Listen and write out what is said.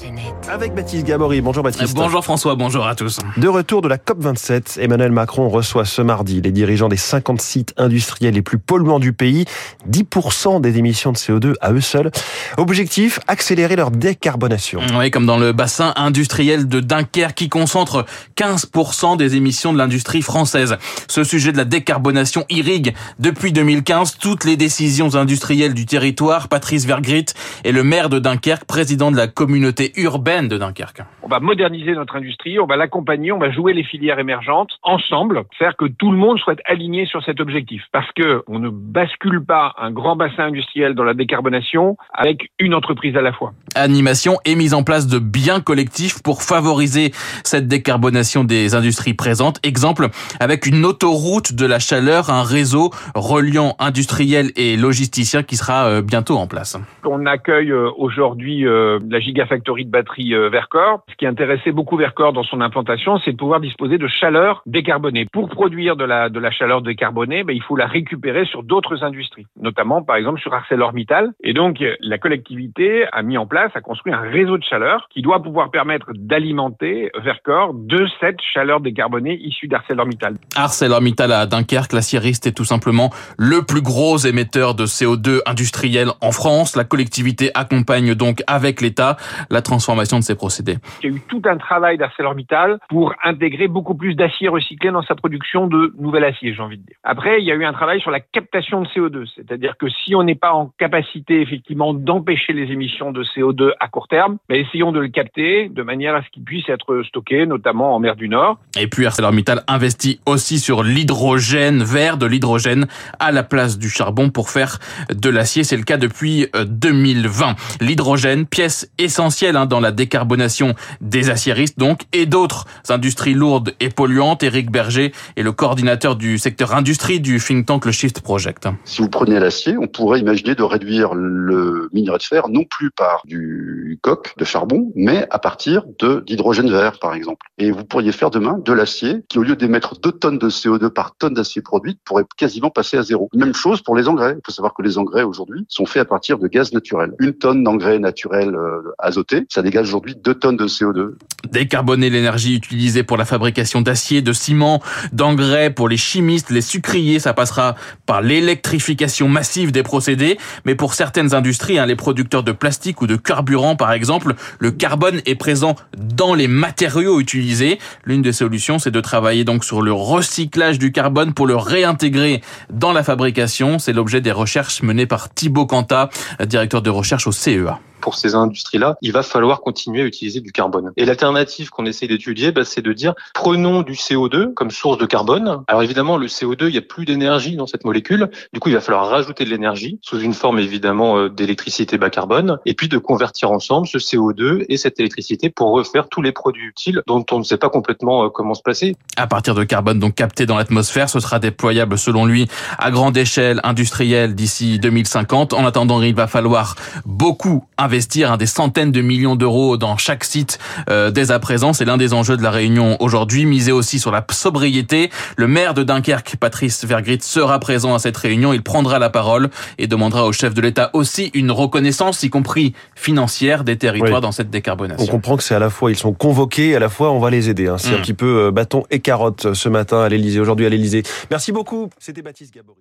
planète. Avec Baptiste Gabory. Bonjour Baptiste. Bonjour François, bonjour à tous. De retour de la COP27, Emmanuel Macron reçoit ce mardi les dirigeants des 50 sites industriels les plus polluants du pays. 10% des émissions de CO2 à eux seuls. Objectif, accélérer leur décarbonation. Oui, comme dans le bassin industriel de Dunkerque qui concentre 15% des émissions de l'industrie française. Ce sujet de la décarbonation irrigue depuis 2015 toutes les décisions industrielles du territoire. Patrice Vergrit est le maire de Dunkerque, président de la communauté urbaine de Dunkerque. On va moderniser notre industrie, on va l'accompagner, on va jouer les filières émergentes ensemble, faire que tout le monde soit aligné sur cet objectif. Parce que on ne bascule pas un grand bassin industriel dans la décarbonation avec une entreprise à la fois. Animation et mise en place de biens collectifs pour favoriser cette décarbonation des industries présentes. Exemple avec une autoroute de la chaleur, un réseau reliant industriels et logisticiens qui sera euh, bientôt en place. On accueille euh, aujourd'hui euh, la Gigafactory de batterie Vercor. Ce qui intéressait beaucoup Vercor dans son implantation, c'est de pouvoir disposer de chaleur décarbonée. Pour produire de la, de la chaleur décarbonée, ben, il faut la récupérer sur d'autres industries, notamment par exemple sur ArcelorMittal. Et donc la collectivité a mis en place, a construit un réseau de chaleur qui doit pouvoir permettre d'alimenter Vercor de cette chaleur décarbonée issue d'ArcelorMittal. ArcelorMittal à Dunkerque, l'aciériste est tout simplement le plus gros émetteur de CO2 industriel en France. La collectivité accompagne donc avec l'État la transformation de ces procédés. Il y a eu tout un travail d'ArcelorMittal pour intégrer beaucoup plus d'acier recyclé dans sa production de nouvel acier, j'ai envie de dire. Après, il y a eu un travail sur la captation de CO2, c'est-à-dire que si on n'est pas en capacité effectivement d'empêcher les émissions de CO2 à court terme, mais ben, essayons de le capter de manière à ce qu'il puisse être stocké, notamment en mer du Nord. Et puis ArcelorMittal investit aussi sur l'hydrogène vert, de l'hydrogène à la place du charbon pour faire de l'acier. C'est le cas depuis 2020. Euh, L'hydrogène, pièce essentielle hein, dans la décarbonation des aciéristes donc, et d'autres industries lourdes et polluantes. Éric Berger est le coordinateur du secteur industrie du think tank le Shift Project. Si vous prenez l'acier, on pourrait imaginer de réduire le minerai de fer non plus par du coq de charbon, mais à partir de d'hydrogène vert, par exemple. Et vous pourriez faire demain de l'acier qui, au lieu d'émettre 2 tonnes de CO2 par tonne d'acier produite, pourrait quasiment passer à zéro. Même chose pour les engrais. Il faut savoir que les engrais aujourd'hui sont faits à partir de gaz naturel. Une tonne d'engrais naturel euh, azoté, ça dégage aujourd'hui 2 tonnes de CO2. Décarboner l'énergie utilisée pour la fabrication d'acier, de ciment, d'engrais pour les chimistes, les sucriers, ça passera par l'électrification massive des procédés. Mais pour certaines industries, hein, les producteurs de plastique ou de carburant par exemple, le carbone est présent dans les matériaux utilisés. L'une des solutions, c'est de travailler donc sur le recyclage du carbone pour le réintégrer dans la fabrication. C'est l'objet des recherches menées par Thibaut Canta, directeur de recherche au CEA pour ces industries-là, il va falloir continuer à utiliser du carbone. Et l'alternative qu'on essaie d'étudier, bah, c'est de dire prenons du CO2 comme source de carbone. Alors évidemment, le CO2, il n'y a plus d'énergie dans cette molécule. Du coup, il va falloir rajouter de l'énergie sous une forme évidemment euh, d'électricité bas carbone, et puis de convertir ensemble ce CO2 et cette électricité pour refaire tous les produits utiles dont on ne sait pas complètement euh, comment se passer. À partir de carbone donc capté dans l'atmosphère, ce sera déployable selon lui à grande échelle industrielle d'ici 2050. En attendant, il va falloir beaucoup hein, des centaines de millions d'euros dans chaque site euh, dès à présent. C'est l'un des enjeux de la réunion aujourd'hui. Miser aussi sur la sobriété. Le maire de Dunkerque, Patrice Vergrit, sera présent à cette réunion. Il prendra la parole et demandera au chef de l'État aussi une reconnaissance, y compris financière, des territoires dans cette décarbonation. On comprend que c'est à la fois ils sont convoqués, à la fois on va les aider. Hein. C'est un mm. petit peu euh, bâton et carotte ce matin à l'Élysée, aujourd'hui à l'Élysée. Merci beaucoup. C'était Baptiste Gabory.